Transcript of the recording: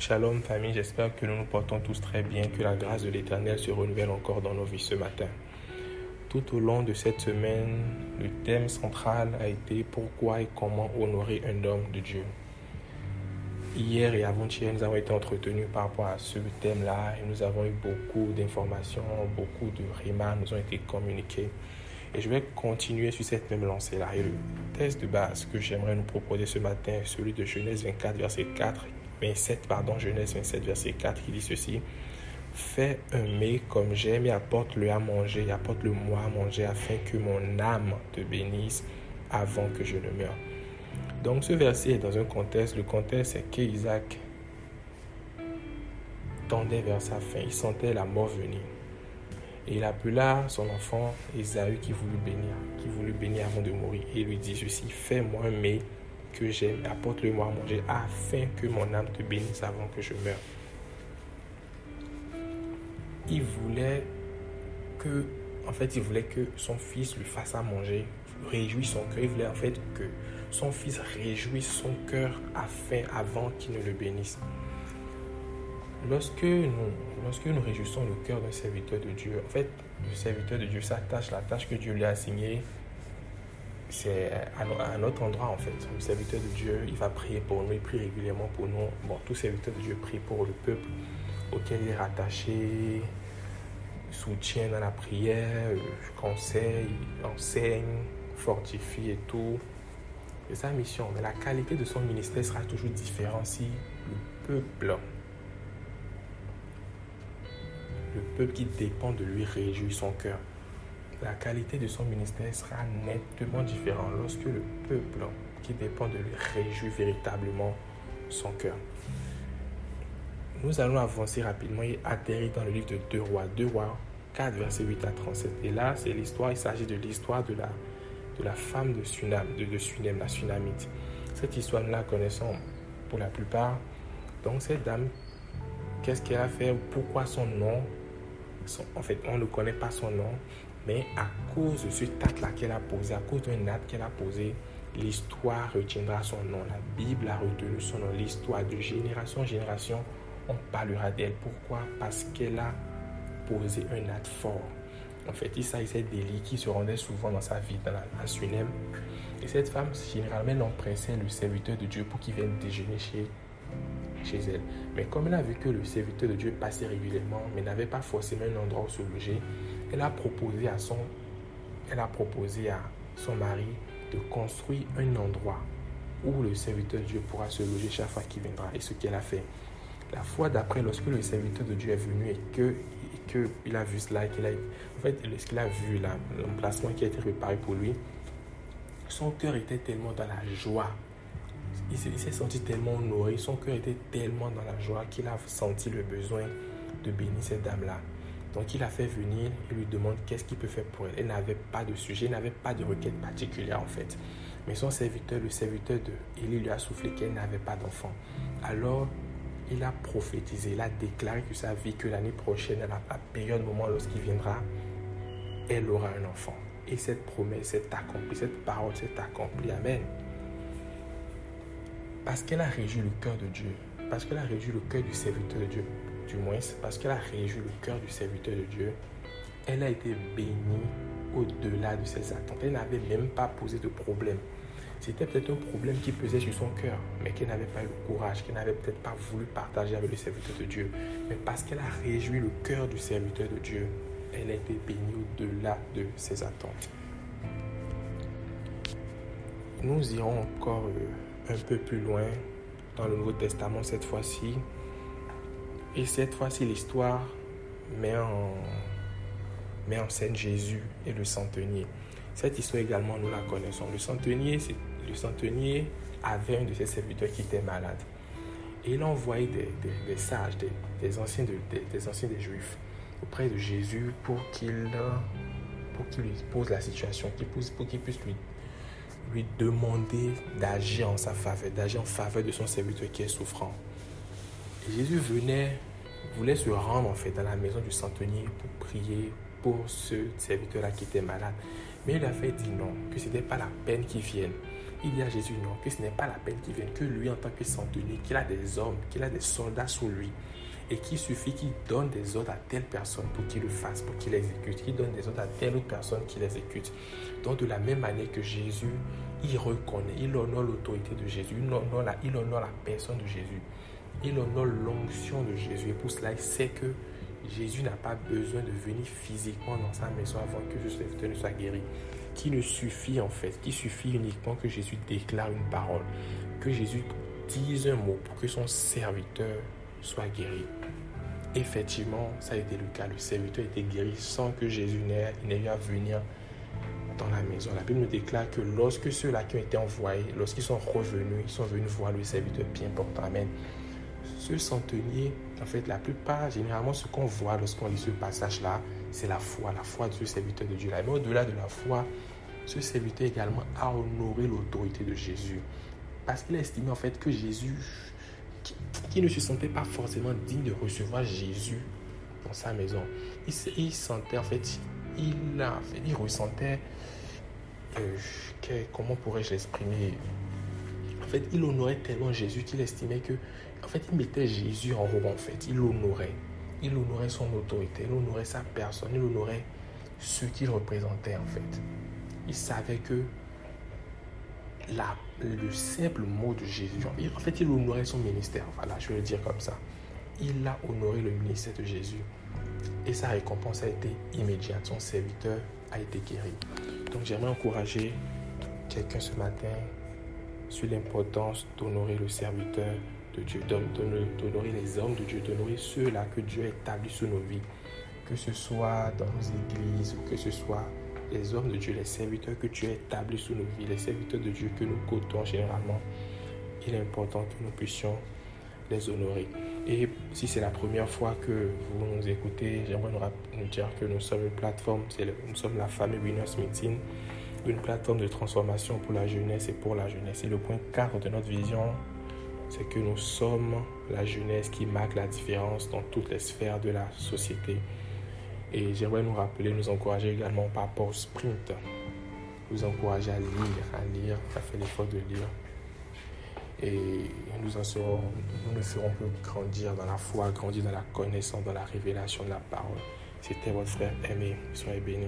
Shalom famille, j'espère que nous nous portons tous très bien, que la grâce de l'Éternel se renouvelle encore dans nos vies ce matin. Tout au long de cette semaine, le thème central a été pourquoi et comment honorer un homme de Dieu. Hier et avant-hier, nous avons été entretenus par rapport à ce thème-là et nous avons eu beaucoup d'informations, beaucoup de remarques nous ont été communiquées. Et je vais continuer sur cette même lancée-là. Et le test de base que j'aimerais nous proposer ce matin est celui de Genèse 24, verset 4 27, pardon, Genèse 27, verset 4, qui dit ceci. Fais un mets comme j'aime et apporte-le à manger, apporte-le moi à manger afin que mon âme te bénisse avant que je ne meure. Donc ce verset est dans un contexte, le contexte c'est qu'Isaac tendait vers sa fin, il sentait la mort venir. Et il appela son enfant Esaü qui voulut bénir, qui voulut bénir avant de mourir. Et il lui dit ceci, fais-moi un mets que j'aime, apporte-le-moi à manger, afin que mon âme te bénisse avant que je meure. Il voulait que, en fait, il voulait que son fils lui fasse à manger, réjouisse son cœur. Il voulait en fait que son fils réjouisse son cœur afin, avant qu'il ne le bénisse. Lorsque nous, lorsque nous réjouissons le cœur d'un serviteur de Dieu, en fait, le serviteur de Dieu, sa tâche, la tâche que Dieu lui a assignée, c'est à un autre endroit en fait. Le serviteur de Dieu, il va prier pour nous, il prie régulièrement pour nous. Bon, tout serviteur de Dieu prie pour le peuple auquel il est rattaché, soutient dans la prière, conseille, enseigne, fortifie et tout. C'est sa mission. Mais la qualité de son ministère sera toujours différente si le peuple, le peuple qui dépend de lui réjouit son cœur la qualité de son ministère sera nettement différente lorsque le peuple qui dépend de lui réjouit véritablement son cœur. Nous allons avancer rapidement et atterrir dans le livre de Deux Rois. Deux Rois 4, verset 8 à 37. Et là, c'est l'histoire, il s'agit de l'histoire de la, de la femme de Sunam, de, de la Sunamite. Cette histoire, nous la connaissons pour la plupart. Donc, cette dame, qu'est-ce qu'elle a fait? Pourquoi son nom? En fait, on ne connaît pas son nom, mais à cause de ce acte-là qu'elle a posé, à cause d'un acte qu'elle a posé, l'histoire retiendra son nom. La Bible a retenu son nom. L'histoire de génération en génération, on parlera d'elle. Pourquoi? Parce qu'elle a posé un acte fort. En fait, il s'agissait d'Élie qui se rendait souvent dans sa vie, dans la, Sunem. Et cette femme, généralement, l'empressait le serviteur de Dieu pour qu'il vienne déjeuner chez, chez elle. Mais comme elle a vu que le serviteur de Dieu passait régulièrement, mais n'avait pas forcément un endroit où se loger, elle a proposé à son, elle a proposé à son mari de construire un endroit où le serviteur de Dieu pourra se loger chaque fois qu'il viendra. Et ce qu'elle a fait. La fois d'après, lorsque le serviteur de Dieu est venu et que, que il a vu cela, qu'il a, en fait, ce qu'il a vu, l'emplacement qui a été préparé pour lui, son cœur était tellement dans la joie. Il s'est senti tellement honoré, son cœur était tellement dans la joie qu'il a senti le besoin de bénir cette dame-là. Donc il a fait venir, il lui demande qu'est-ce qu'il peut faire pour elle. Elle n'avait pas de sujet, elle n'avait pas de requête particulière en fait. Mais son serviteur, le serviteur de Élie lui a soufflé qu'elle n'avait pas d'enfant. Alors il a prophétisé, il a déclaré que sa vie, que l'année prochaine, à la période, moment lorsqu'il viendra, elle aura un enfant. Et cette promesse s'est accomplie, cette parole s'est accomplie. Amen. Parce qu'elle a réjoui le cœur de Dieu, parce qu'elle a réjoui le cœur du serviteur de Dieu, du moins, parce qu'elle a réjoui le cœur du serviteur de Dieu, elle a été bénie au-delà de ses attentes. Elle n'avait même pas posé de problème. C'était peut-être un problème qui pesait sur son cœur, mais qu'elle n'avait pas eu le courage, qu'elle n'avait peut-être pas voulu partager avec le serviteur de Dieu. Mais parce qu'elle a réjoui le cœur du serviteur de Dieu, elle a été bénie au-delà de ses attentes. Nous irons encore euh, un peu plus loin dans le Nouveau Testament cette fois-ci et cette fois-ci, l'histoire met en, met en scène Jésus et le centenier. Cette histoire également, nous la connaissons. Le centenier, le centenier avait un de ses serviteurs qui était malade. Et il a envoyé des, des, sages, des, anciens des, anciens des Juifs auprès de Jésus pour qu'il pour qu'il lui pose la situation, pour qu'il puisse lui, lui demander d'agir en sa faveur, d'agir en faveur de son serviteur qui est souffrant. Jésus venait, voulait se rendre en fait dans la maison du centenier pour prier pour ce serviteur-là qui était malade. Mais il a fait dit non, que ce n'était pas la peine qu'il vienne. il dit à Jésus non, que ce n'est pas la peine qu'il vienne, que lui en tant que centenier, qu'il a des hommes, qu'il a des soldats sous lui, et qu'il suffit qu'il donne des ordres à telle personne pour qu'il le fasse, pour qu'il l'exécute, qu'il donne des ordres à telle autre personne qui l'exécute. Donc de la même manière que Jésus, il reconnaît, il honore l'autorité de Jésus, il honore, la, il honore la personne de Jésus, il honore l'onction de Jésus. Et pour cela, il sait que Jésus n'a pas besoin de venir physiquement dans sa maison avant que ce serviteur ne soit guéri. Qui ne suffit en fait, qui suffit uniquement que Jésus déclare une parole, que Jésus dise un mot pour que son serviteur soit guéri. Effectivement, ça a été le cas. Le serviteur été guéri sans que Jésus n'ait eu à venir dans la maison. La Bible nous déclare que lorsque ceux-là qui ont été envoyés, lorsqu'ils sont revenus, ils sont venus voir le serviteur bien important. Amen. Ce centenier, en fait, la plupart, généralement, ce qu'on voit lorsqu'on lit ce passage-là, c'est la foi, la foi ce serviteur de Dieu. Mais au-delà de la foi, ce serviteur également a honoré l'autorité de Jésus. Parce qu'il a estimé en fait que Jésus, qui, ne se sentait pas forcément digne de recevoir Jésus dans sa maison, il, sentait en fait, il, a, il ressentait, euh, comment pourrais-je l'exprimer? En fait, il honorait tellement Jésus qu'il estimait que en fait, il mettait Jésus en haut, en fait. Il l'honorait. Il honorait son autorité, il honorait sa personne, il honorait ce qu'il représentait, en fait. Il savait que la, le simple mot de Jésus, en fait, il honorait son ministère. Voilà, je vais le dire comme ça. Il a honoré le ministère de Jésus. Et sa récompense a été immédiate. Son serviteur a été guéri. Donc, j'aimerais encourager quelqu'un ce matin sur l'importance d'honorer le serviteur de Dieu, d'honorer les hommes de Dieu, d'honorer ceux-là que Dieu a établis sur nos vies, que ce soit dans nos églises ou que ce soit les hommes de Dieu, les serviteurs que Dieu a établis sur nos vies, les serviteurs de Dieu que nous côtoyons généralement. Il est important que nous puissions les honorer. Et si c'est la première fois que vous nous écoutez, j'aimerais nous dire que nous sommes une plateforme, nous sommes la famille Winners Meeting, une plateforme de transformation pour la jeunesse et pour la jeunesse. Et le point 4 de notre vision, c'est que nous sommes la jeunesse qui marque la différence dans toutes les sphères de la société. Et j'aimerais nous rappeler, nous encourager également par rapport au sprint, nous encourager à lire, à lire, à faire l'effort de lire. Et nous en serons, nous ne ferons que grandir dans la foi, grandir dans la connaissance, dans la révélation de la parole. C'était votre frère aimé. Soyez bénis.